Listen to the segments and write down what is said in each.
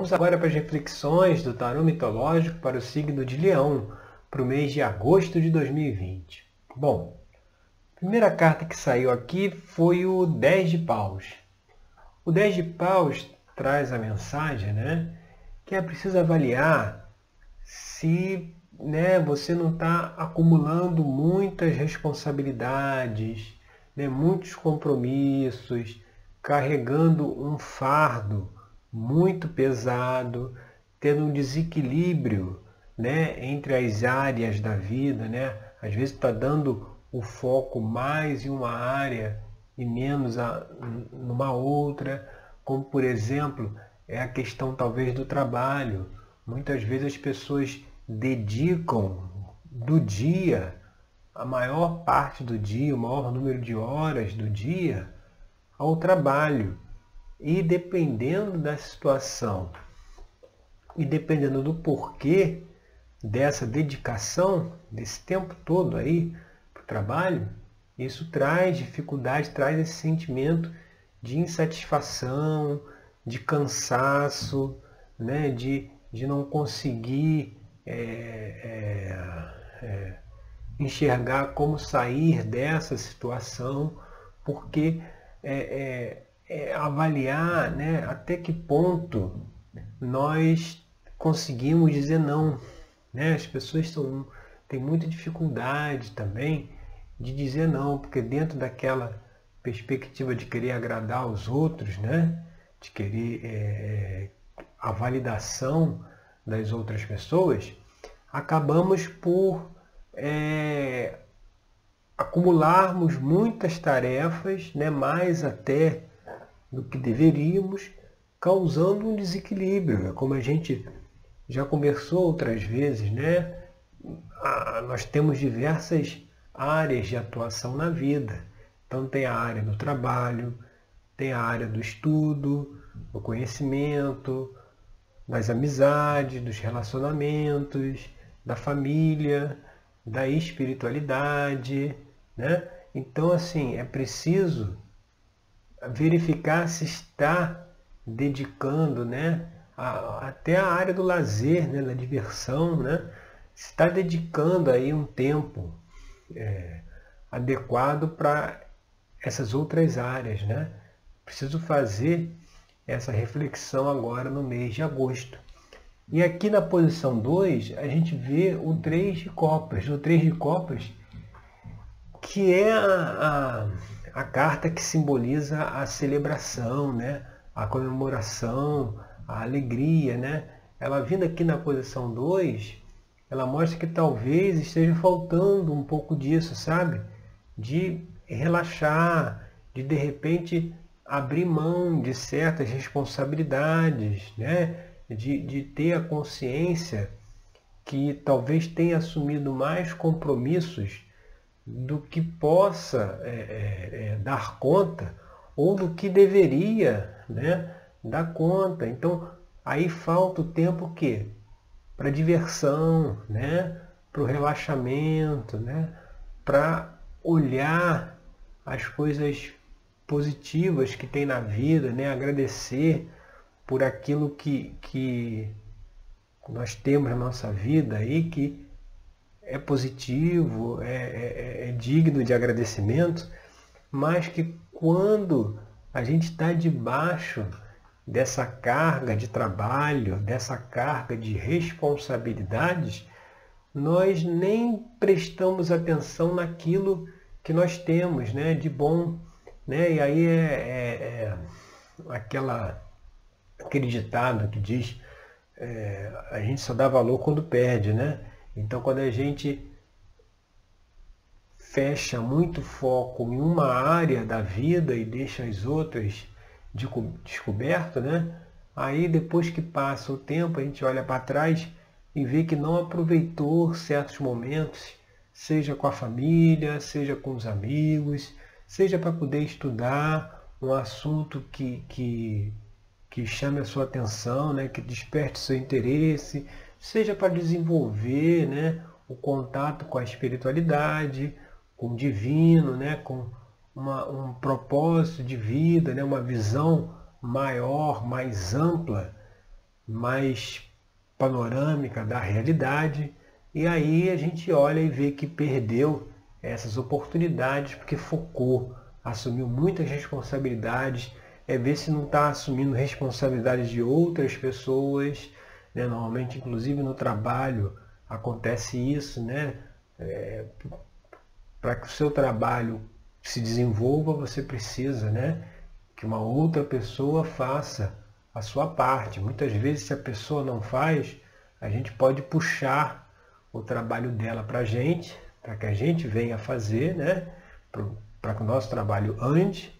Vamos agora para as reflexões do tarô mitológico para o signo de Leão, para o mês de agosto de 2020. Bom, a primeira carta que saiu aqui foi o 10 de paus. O 10 de paus traz a mensagem né, que é preciso avaliar se né, você não está acumulando muitas responsabilidades, né, muitos compromissos, carregando um fardo muito pesado, tendo um desequilíbrio né, entre as áreas da vida. Né? Às vezes está dando o foco mais em uma área e menos a, numa outra, como por exemplo é a questão talvez do trabalho. Muitas vezes as pessoas dedicam do dia, a maior parte do dia, o maior número de horas do dia, ao trabalho. E dependendo da situação e dependendo do porquê dessa dedicação, desse tempo todo aí para o trabalho, isso traz dificuldade, traz esse sentimento de insatisfação, de cansaço, né, de, de não conseguir é, é, é, enxergar como sair dessa situação, porque é, é, avaliar né, até que ponto nós conseguimos dizer não. Né? As pessoas têm muita dificuldade também de dizer não, porque dentro daquela perspectiva de querer agradar os outros, né? de querer é, a validação das outras pessoas, acabamos por é, acumularmos muitas tarefas, né, mais até do que deveríamos, causando um desequilíbrio. É como a gente já conversou outras vezes, né? nós temos diversas áreas de atuação na vida. Então tem a área do trabalho, tem a área do estudo, do conhecimento, das amizades, dos relacionamentos, da família, da espiritualidade, né? Então assim, é preciso verificar se está dedicando, né, a, até a área do lazer, né, da diversão, né, se está dedicando aí um tempo é, adequado para essas outras áreas, né? Preciso fazer essa reflexão agora no mês de agosto. E aqui na posição 2, a gente vê o 3 de copas. O 3 de copas, que é a, a a carta que simboliza a celebração, né? a comemoração, a alegria. Né? Ela vindo aqui na posição 2, ela mostra que talvez esteja faltando um pouco disso, sabe? De relaxar, de de repente abrir mão de certas responsabilidades, né? de, de ter a consciência que talvez tenha assumido mais compromissos do que possa é, é, é, dar conta ou do que deveria né, dar conta. Então, aí falta o tempo que para diversão, né, para o relaxamento, né, para olhar as coisas positivas que tem na vida, né, agradecer por aquilo que, que nós temos na nossa vida aí, que é positivo, é, é, é digno de agradecimento, mas que quando a gente está debaixo dessa carga de trabalho, dessa carga de responsabilidades, nós nem prestamos atenção naquilo que nós temos né, de bom. Né? E aí é, é, é aquela, aquele ditado que diz é, a gente só dá valor quando perde, né? Então, quando a gente fecha muito foco em uma área da vida e deixa as outras de descoberto, né? Aí depois que passa o tempo, a gente olha para trás e vê que não aproveitou certos momentos, seja com a família, seja com os amigos, seja para poder estudar um assunto que, que, que chame a sua atenção, né? que desperte seu interesse, seja para desenvolver né, o contato com a espiritualidade, com o divino, né, com uma, um propósito de vida, né, uma visão maior, mais ampla, mais panorâmica da realidade, e aí a gente olha e vê que perdeu essas oportunidades porque focou, assumiu muitas responsabilidades, é ver se não está assumindo responsabilidades de outras pessoas, né? normalmente inclusive no trabalho acontece isso, né? É, Para que o seu trabalho se desenvolva, você precisa né? que uma outra pessoa faça a sua parte. Muitas vezes, se a pessoa não faz, a gente pode puxar o trabalho dela para a gente, para que a gente venha fazer, né? para que o nosso trabalho ande.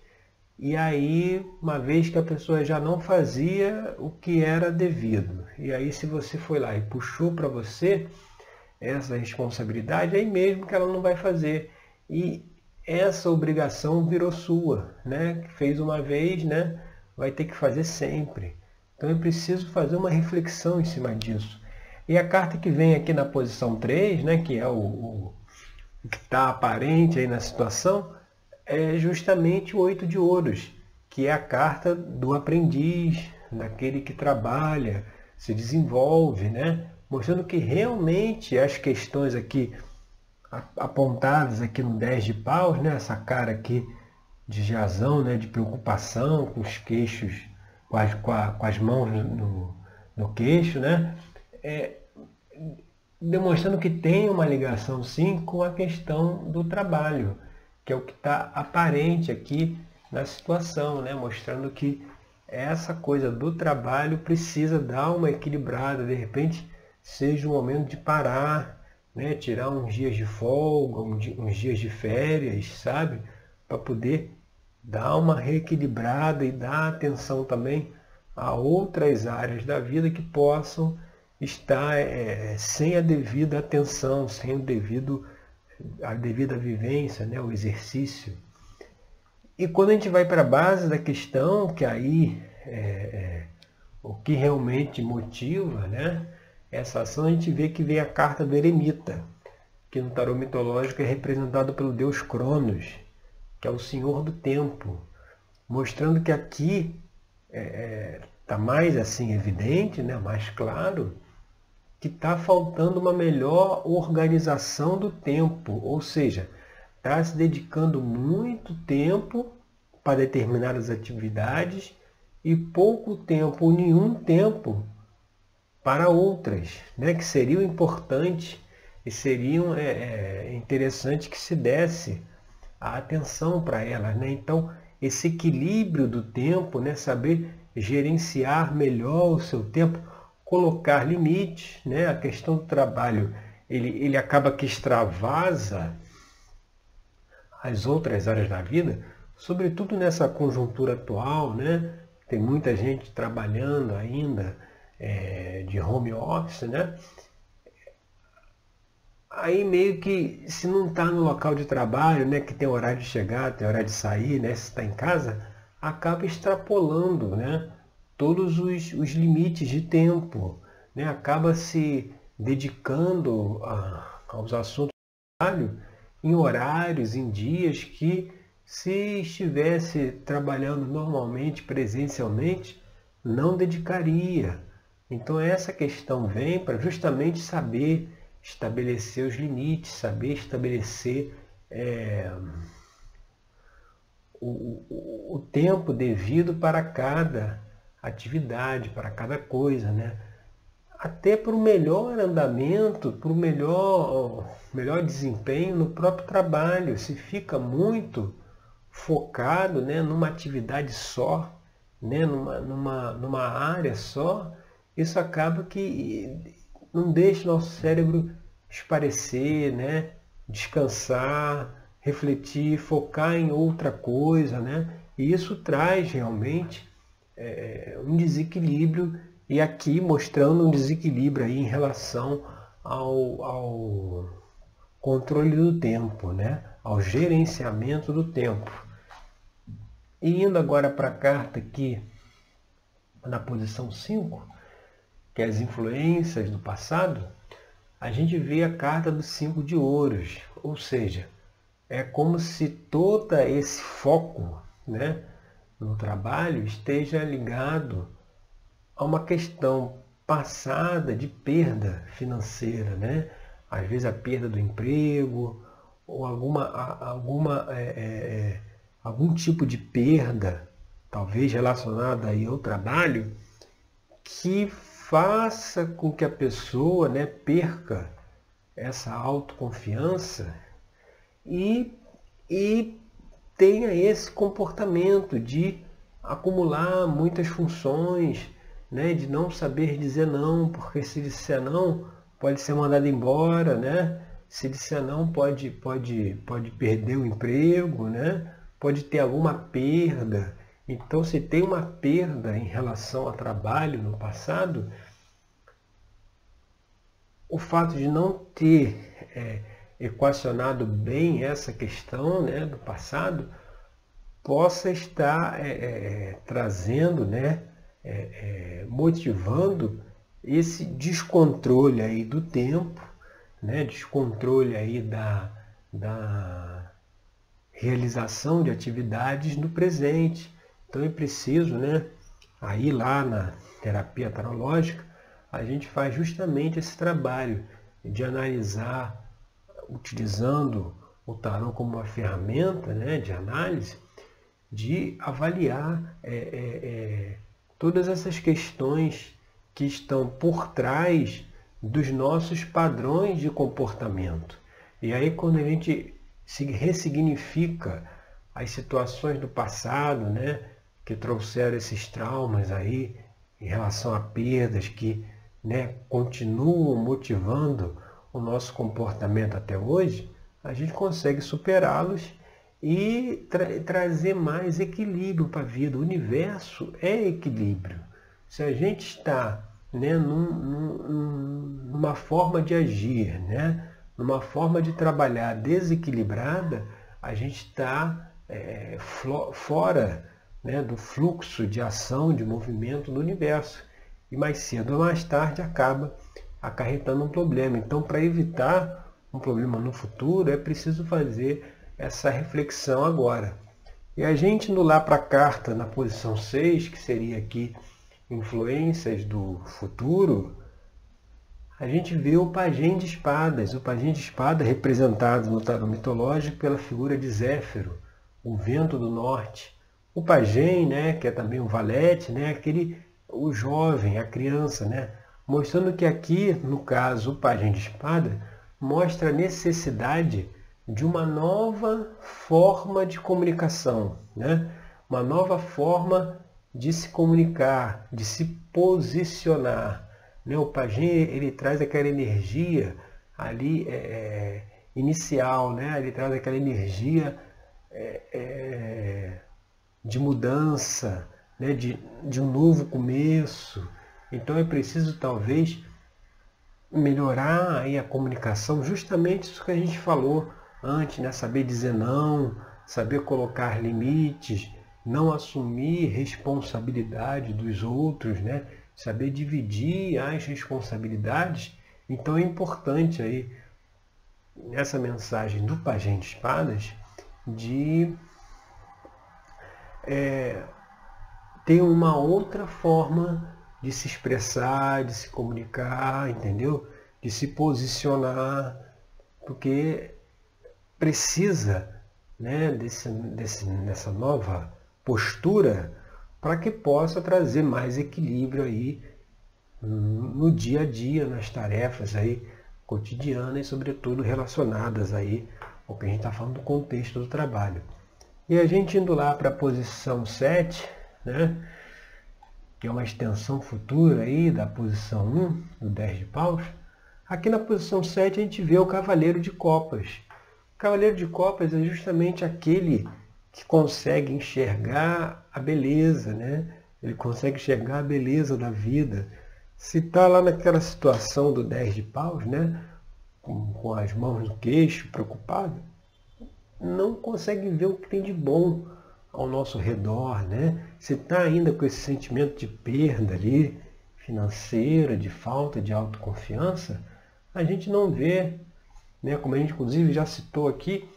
E aí, uma vez que a pessoa já não fazia o que era devido, e aí se você foi lá e puxou para você essa responsabilidade, aí mesmo que ela não vai fazer. E essa obrigação virou sua, né? Fez uma vez, né? vai ter que fazer sempre. Então é preciso fazer uma reflexão em cima disso. E a carta que vem aqui na posição 3, né, que é o, o, o que está aparente aí na situação, é justamente o oito de ouros, que é a carta do aprendiz, daquele que trabalha, se desenvolve, né? mostrando que realmente as questões aqui apontadas aqui no 10 de paus, né? essa cara aqui de jazão, né, de preocupação, com os queixos, com as, com, a, com as mãos no, no queixo, né, é, demonstrando que tem uma ligação sim com a questão do trabalho, que é o que está aparente aqui na situação, né, mostrando que essa coisa do trabalho precisa dar uma equilibrada, de repente seja o momento de parar, né, tirar uns dias de folga, uns dias de férias, sabe? Para poder dá uma reequilibrada e dá atenção também a outras áreas da vida que possam estar é, sem a devida atenção, sem o devido, a devida vivência, né, o exercício. E quando a gente vai para a base da questão, que aí é, é, o que realmente motiva né, essa ação, a gente vê que vem a carta do eremita, que no tarô mitológico é representado pelo deus Cronos que é o Senhor do Tempo, mostrando que aqui está é, é tá mais assim evidente, né, mais claro, que está faltando uma melhor organização do tempo, ou seja, está se dedicando muito tempo para determinadas atividades e pouco tempo ou nenhum tempo para outras, né, que seriam importantes e seriam é, é, interessante que se desse a atenção para elas. Né? Então, esse equilíbrio do tempo, né? saber gerenciar melhor o seu tempo, colocar limites, né? a questão do trabalho, ele, ele acaba que extravasa as outras áreas da vida, sobretudo nessa conjuntura atual, né? tem muita gente trabalhando ainda é, de home office, né? aí meio que se não está no local de trabalho, né, que tem horário de chegar, tem horário de sair, né, se está em casa, acaba extrapolando, né, todos os, os limites de tempo, né, acaba se dedicando a, aos assuntos do trabalho em horários, em dias que se estivesse trabalhando normalmente, presencialmente, não dedicaria. Então essa questão vem para justamente saber estabelecer os limites, saber estabelecer é, o, o, o, tempo devido para cada atividade, para cada coisa, né? Até para o melhor andamento, para o melhor, melhor desempenho no próprio trabalho. Se fica muito focado né, numa atividade só, né, numa, numa, numa área só, isso acaba que não deixe nosso cérebro esparecer, né? descansar, refletir, focar em outra coisa, né? E isso traz realmente é, um desequilíbrio e aqui mostrando um desequilíbrio aí em relação ao, ao controle do tempo, né? ao gerenciamento do tempo. E indo agora para a carta aqui na posição 5, que é as influências do passado, a gente vê a carta dos cinco de ouros, ou seja, é como se todo esse foco né, no trabalho esteja ligado a uma questão passada de perda financeira, né? Às vezes a perda do emprego ou alguma, alguma, é, é, é, algum tipo de perda, talvez relacionada aí ao trabalho, que faça com que a pessoa né, perca essa autoconfiança e, e tenha esse comportamento de acumular muitas funções, né, de não saber dizer não, porque se disser não, pode ser mandado embora, né? Se disser não, pode, pode, pode perder o emprego, né? Pode ter alguma perda. Então, se tem uma perda em relação ao trabalho no passado, o fato de não ter é, equacionado bem essa questão né, do passado possa estar é, é, trazendo, né, é, é, motivando esse descontrole aí do tempo, né, descontrole aí da, da realização de atividades no presente. Então é preciso, né, aí lá na terapia tarológica, a gente faz justamente esse trabalho de analisar, utilizando o tarô como uma ferramenta né, de análise, de avaliar é, é, é, todas essas questões que estão por trás dos nossos padrões de comportamento. E aí quando a gente se ressignifica as situações do passado, né, que trouxeram esses traumas aí em relação a perdas que né, continuam motivando o nosso comportamento até hoje, a gente consegue superá-los e tra trazer mais equilíbrio para a vida. O universo é equilíbrio. Se a gente está né, num, num, numa forma de agir, né, numa forma de trabalhar desequilibrada, a gente está é, fora né, do fluxo de ação, de movimento do universo. E mais cedo ou mais tarde acaba acarretando um problema. Então, para evitar um problema no futuro, é preciso fazer essa reflexão agora. E a gente indo lá para a carta na posição 6, que seria aqui influências do futuro, a gente vê o pajem de espadas. O pajem de espada representado no tarô mitológico pela figura de Zéfiro, o vento do norte. O pajem, né, que é também um valete, né, aquele o jovem, a criança, né, mostrando que aqui, no caso, o pajem de espada mostra a necessidade de uma nova forma de comunicação, né? uma nova forma de se comunicar, de se posicionar. Né? O pajem ele traz aquela energia ali é, é, inicial, né? ele traz aquela energia é, é, de mudança, né? de, de um novo começo. Então é preciso talvez melhorar aí a comunicação, justamente isso que a gente falou antes, né? saber dizer não, saber colocar limites, não assumir responsabilidade dos outros, né? saber dividir as responsabilidades. Então é importante aí, nessa mensagem do Pajem de Espadas, de é, ter uma outra forma de se expressar, de se comunicar, entendeu? De se posicionar, porque precisa né, desse, desse, dessa nova postura para que possa trazer mais equilíbrio aí no dia a dia, nas tarefas aí cotidianas e sobretudo relacionadas aí ao que a gente está falando do contexto do trabalho. E a gente indo lá para a posição 7, né, que é uma extensão futura aí da posição 1, do 10 de paus, aqui na posição 7 a gente vê o cavaleiro de copas, Cavaleiro de Copas é justamente aquele que consegue enxergar a beleza, né? Ele consegue enxergar a beleza da vida. Se está lá naquela situação do 10 de paus, né? Com, com as mãos no queixo, preocupado, não consegue ver o que tem de bom ao nosso redor, né? Se está ainda com esse sentimento de perda ali, financeira, de falta de autoconfiança, a gente não vê né, como a gente inclusive já citou aqui,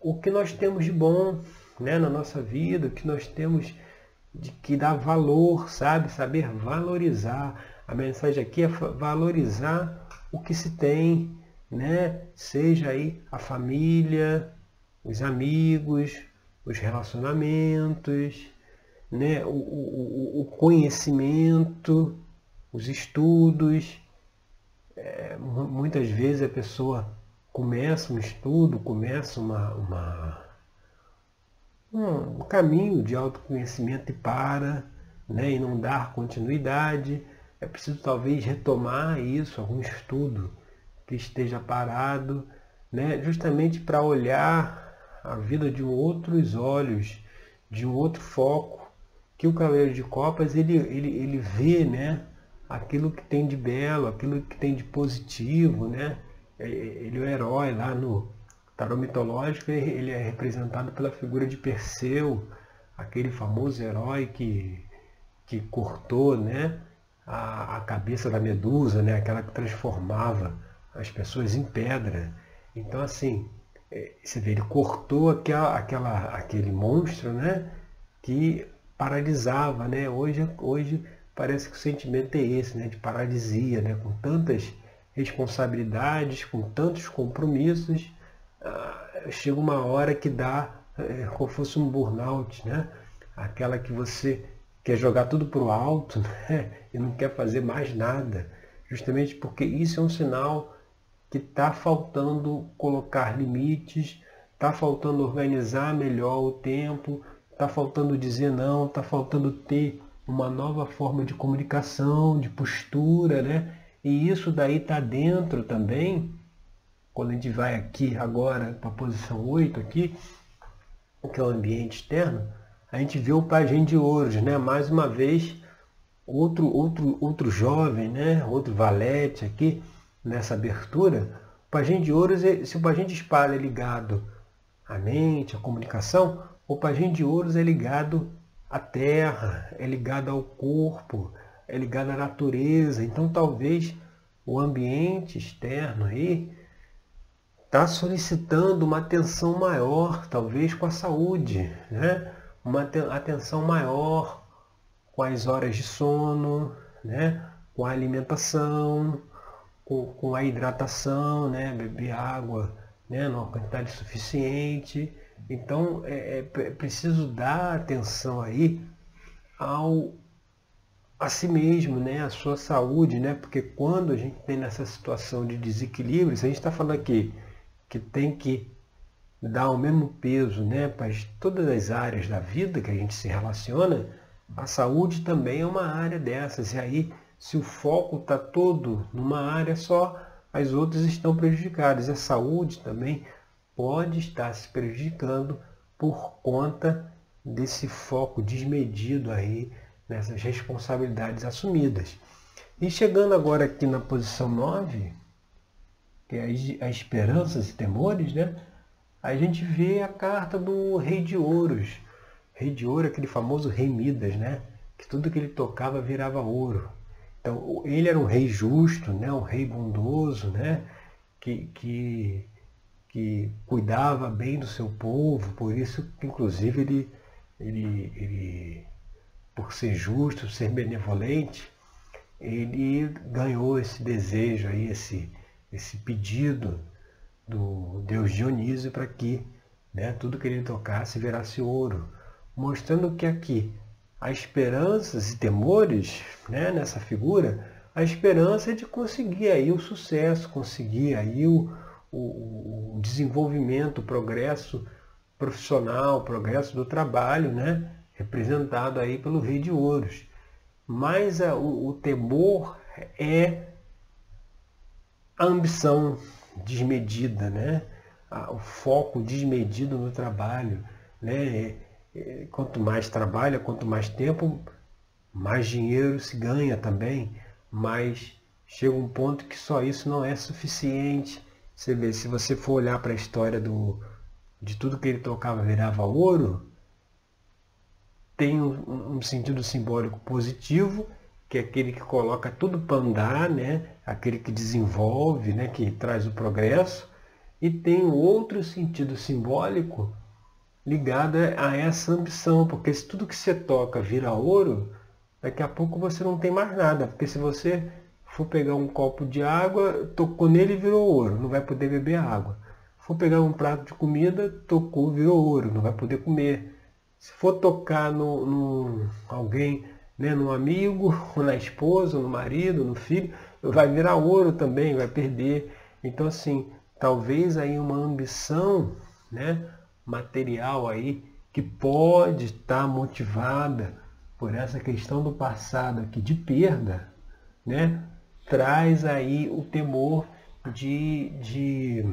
o que nós temos de bom né, na nossa vida, o que nós temos de que dá valor, sabe? Saber valorizar. A mensagem aqui é valorizar o que se tem, né? Seja aí a família, os amigos, os relacionamentos, né? o, o, o conhecimento, os estudos. É, muitas vezes a pessoa começa um estudo, começa uma, uma um caminho de autoconhecimento e para, né, e não dar continuidade. É preciso talvez retomar isso, algum estudo que esteja parado, né, justamente para olhar a vida de outros olhos, de um outro foco, que o Cavaleiro de Copas ele, ele, ele vê né, aquilo que tem de belo, aquilo que tem de positivo, né? Ele é o herói lá no, tarô mitológico ele é representado pela figura de Perseu, aquele famoso herói que, que cortou né, a, a cabeça da Medusa, né, aquela que transformava as pessoas em pedra. Então assim, é, você vê, ele cortou aquela, aquela, aquele monstro né, que paralisava. Né? Hoje, hoje parece que o sentimento é esse, né, de paralisia, né, com tantas responsabilidades, com tantos compromissos, ah, chega uma hora que dá é, como fosse um burnout, né? Aquela que você quer jogar tudo para o alto né? e não quer fazer mais nada. Justamente porque isso é um sinal que está faltando colocar limites, está faltando organizar melhor o tempo, está faltando dizer não, está faltando ter uma nova forma de comunicação, de postura, né? E isso daí está dentro também quando a gente vai aqui agora para a posição 8 aqui, que é o ambiente externo, a gente vê o pajem de ouros, né? Mais uma vez, outro, outro, outro jovem, né? Outro valete aqui, nessa abertura. O pajem de ouros, se o pajem de espada é ligado à mente, à comunicação, o pajem de ouros é ligado à terra, é ligado ao corpo, é ligado à natureza. Então talvez o ambiente externo aí está solicitando uma atenção maior, talvez com a saúde, né? uma atenção maior com as horas de sono, né? com a alimentação, com, com a hidratação, né? beber água né? numa quantidade suficiente. Então é, é preciso dar atenção aí ao a si mesmo, né, a sua saúde, né, porque quando a gente tem nessa situação de desequilíbrio, se a gente está falando aqui que tem que dar o mesmo peso né, para todas as áreas da vida que a gente se relaciona, a saúde também é uma área dessas. E aí, se o foco está todo numa área só, as outras estão prejudicadas. A saúde também pode estar se prejudicando por conta desse foco desmedido aí nessas responsabilidades assumidas. E chegando agora aqui na posição 9, que é as esperanças e temores, né? a gente vê a carta do rei de ouros. Rei de ouro, aquele famoso rei Midas, né? que tudo que ele tocava virava ouro. Então, ele era um rei justo, né? um rei bondoso, né? que, que, que cuidava bem do seu povo, por isso, inclusive, ele, ele, ele, por ser justo, ser benevolente, ele ganhou esse desejo aí, esse, esse pedido do deus Dionísio para que né, tudo que ele tocasse virasse ouro, mostrando que aqui há esperanças e temores né, nessa figura, a esperança é de conseguir aí o sucesso, conseguir aí o, o, o desenvolvimento, o progresso profissional, o progresso do trabalho, né, representado aí pelo rei de ouros. Mas a, o, o temor é a ambição desmedida, né? o foco desmedido no trabalho. Né? Quanto mais trabalha, quanto mais tempo, mais dinheiro se ganha também, mas chega um ponto que só isso não é suficiente. Você vê, se você for olhar para a história do, de tudo que ele tocava virava ouro, tem um, um sentido simbólico positivo que é aquele que coloca tudo para andar, né? aquele que desenvolve, né? que traz o progresso, e tem outro sentido simbólico ligada a essa ambição, porque se tudo que você toca vira ouro, daqui a pouco você não tem mais nada, porque se você for pegar um copo de água, tocou nele e virou ouro, não vai poder beber água. For pegar um prato de comida, tocou, virou ouro, não vai poder comer. Se for tocar no, no alguém, né, amigo, ou na esposa, ou no marido, no filho, vai virar ouro também, vai perder. Então assim, talvez aí uma ambição, né, material aí que pode estar motivada por essa questão do passado aqui de perda, né, traz aí o temor de, de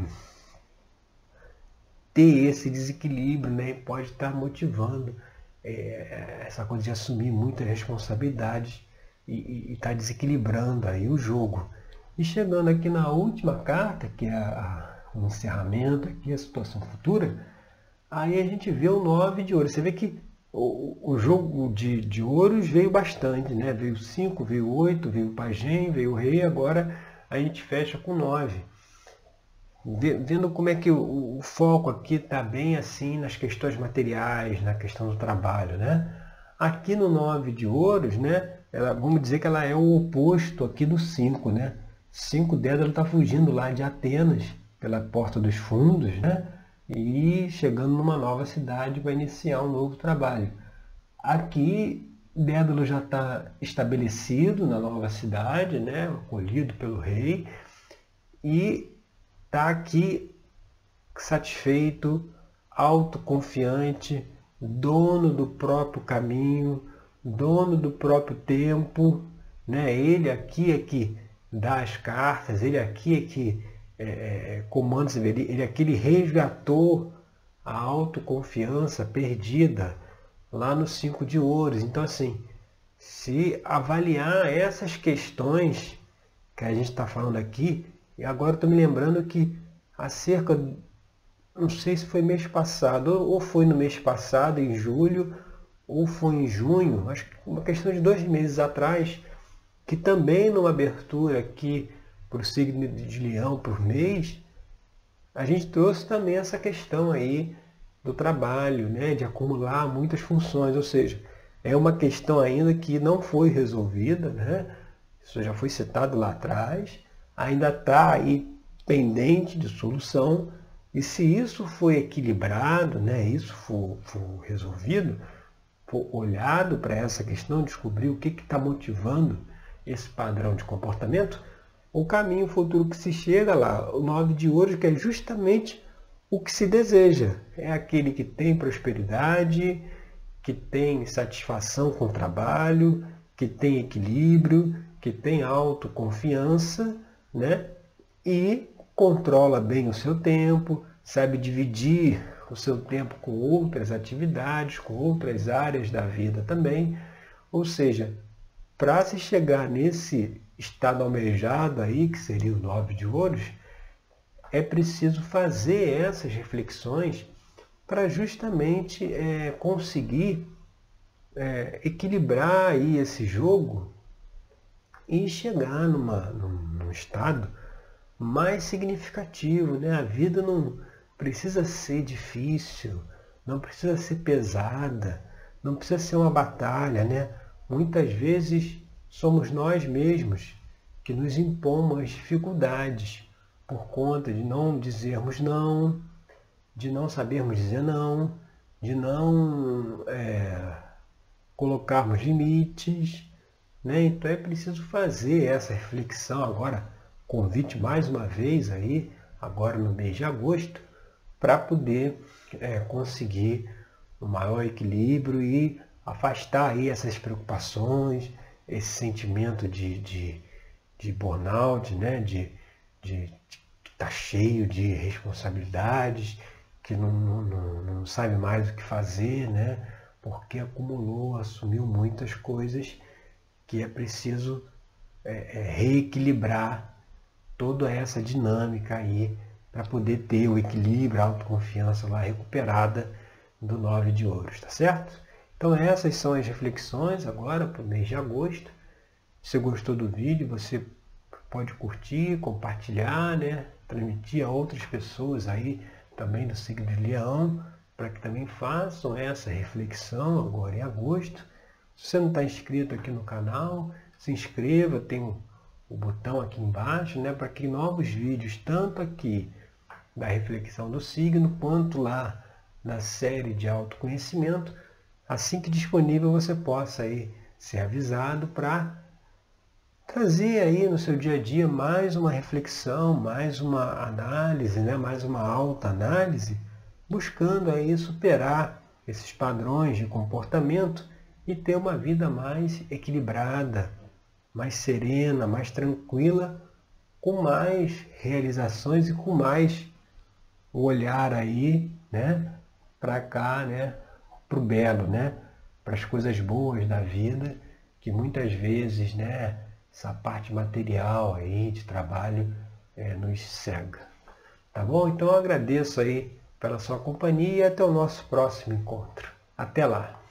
ter esse desequilíbrio, né, pode estar motivando é, essa coisa de assumir muitas responsabilidades e está desequilibrando aí o jogo. E chegando aqui na última carta, que é o encerramento aqui, a situação futura, aí a gente vê o 9 de ouro. Você vê que o, o jogo de, de ouros veio bastante, né? Veio 5, veio 8, veio o pajem, veio o rei, agora a gente fecha com 9. Vendo como é que o, o foco aqui está bem assim nas questões materiais, na questão do trabalho, né? Aqui no 9 de ouros, né? Ela, vamos dizer que ela é o oposto aqui do 5, né? 5 Dédalo está fugindo lá de Atenas, pela porta dos fundos, né? E chegando numa nova cidade vai iniciar um novo trabalho. Aqui, Dédalo já está estabelecido na nova cidade, né? acolhido pelo rei, e está aqui satisfeito, autoconfiante, dono do próprio caminho, dono do próprio tempo. Né? Ele aqui é que dá as cartas, ele aqui é que é, é, comandos, ele, ele aqui ele resgatou a autoconfiança perdida lá no cinco de ouros. Então assim, se avaliar essas questões que a gente está falando aqui, e agora estou me lembrando que há cerca, não sei se foi mês passado, ou foi no mês passado, em julho, ou foi em junho, acho que uma questão de dois meses atrás, que também numa abertura aqui para o signo de leão por mês, a gente trouxe também essa questão aí do trabalho, né, de acumular muitas funções, ou seja, é uma questão ainda que não foi resolvida, né? Isso já foi citado lá atrás, ainda está aí pendente de solução, e se isso foi equilibrado, né, isso for, for resolvido, for olhado para essa questão, descobrir o que está motivando esse padrão de comportamento, o caminho futuro que se chega lá, o nove de ouros, que é justamente o que se deseja. É aquele que tem prosperidade, que tem satisfação com o trabalho, que tem equilíbrio, que tem autoconfiança, né? E controla bem o seu tempo, sabe dividir o seu tempo com outras atividades, com outras áreas da vida também. Ou seja, para se chegar nesse estado almejado aí, que seria o nove de ouros, é preciso fazer essas reflexões para justamente é, conseguir é, equilibrar aí esse jogo e chegar numa, num, num estado mais significativo. Né? A vida não precisa ser difícil, não precisa ser pesada, não precisa ser uma batalha. Né? Muitas vezes somos nós mesmos que nos impomos as dificuldades por conta de não dizermos não, de não sabermos dizer não, de não é, colocarmos limites. Né? Então é preciso fazer essa reflexão agora, convite mais uma vez aí, agora no mês de agosto, para poder é, conseguir um maior equilíbrio e afastar aí essas preocupações, esse sentimento de, de, de burnout, né? de estar tá cheio de responsabilidades, que não, não, não sabe mais o que fazer, né? porque acumulou, assumiu muitas coisas que é preciso é, é, reequilibrar toda essa dinâmica aí para poder ter o equilíbrio, a autoconfiança lá recuperada do nove de ouros, tá certo? Então essas são as reflexões agora para o mês de agosto. Se gostou do vídeo, você pode curtir, compartilhar, né? transmitir a outras pessoas aí também do signo de leão, para que também façam essa reflexão agora em agosto. Se você não está inscrito aqui no canal, se inscreva, tem o botão aqui embaixo, né, para que novos vídeos, tanto aqui da reflexão do signo, quanto lá na série de autoconhecimento, assim que disponível você possa aí ser avisado para trazer aí no seu dia a dia mais uma reflexão, mais uma análise, né? mais uma alta análise, buscando aí superar esses padrões de comportamento e ter uma vida mais equilibrada, mais serena, mais tranquila, com mais realizações e com mais olhar aí, né, para cá, né, para o belo, né, para as coisas boas da vida, que muitas vezes, né, essa parte material aí de trabalho é, nos cega. Tá bom? Então eu agradeço aí pela sua companhia e até o nosso próximo encontro. Até lá!